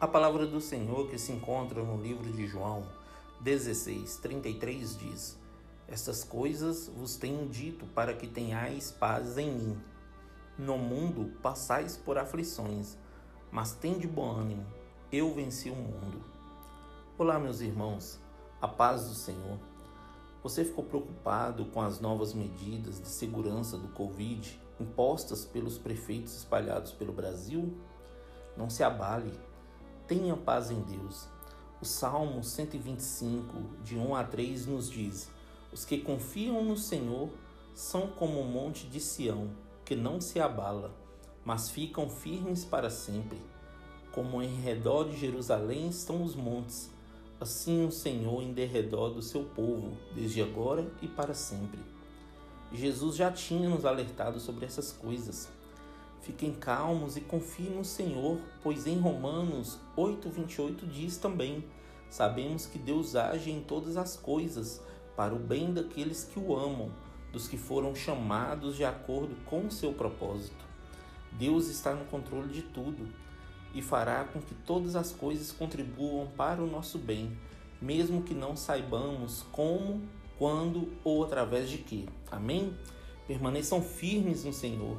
A palavra do Senhor que se encontra no livro de João 16, 33 diz: Estas coisas vos tenho dito para que tenhais paz em mim. No mundo passais por aflições, mas tende bom ânimo, eu venci o mundo. Olá, meus irmãos, a paz do Senhor. Você ficou preocupado com as novas medidas de segurança do Covid impostas pelos prefeitos espalhados pelo Brasil? Não se abale Tenha paz em Deus. O Salmo 125, de 1 a 3, nos diz: Os que confiam no Senhor são como o monte de Sião, que não se abala, mas ficam firmes para sempre. Como em redor de Jerusalém estão os montes, assim o Senhor em derredor do seu povo, desde agora e para sempre. Jesus já tinha nos alertado sobre essas coisas. Fiquem calmos e confiem no Senhor, pois em Romanos 8:28 diz também: Sabemos que Deus age em todas as coisas para o bem daqueles que o amam, dos que foram chamados de acordo com o seu propósito. Deus está no controle de tudo e fará com que todas as coisas contribuam para o nosso bem, mesmo que não saibamos como, quando ou através de que. Amém? Permaneçam firmes no Senhor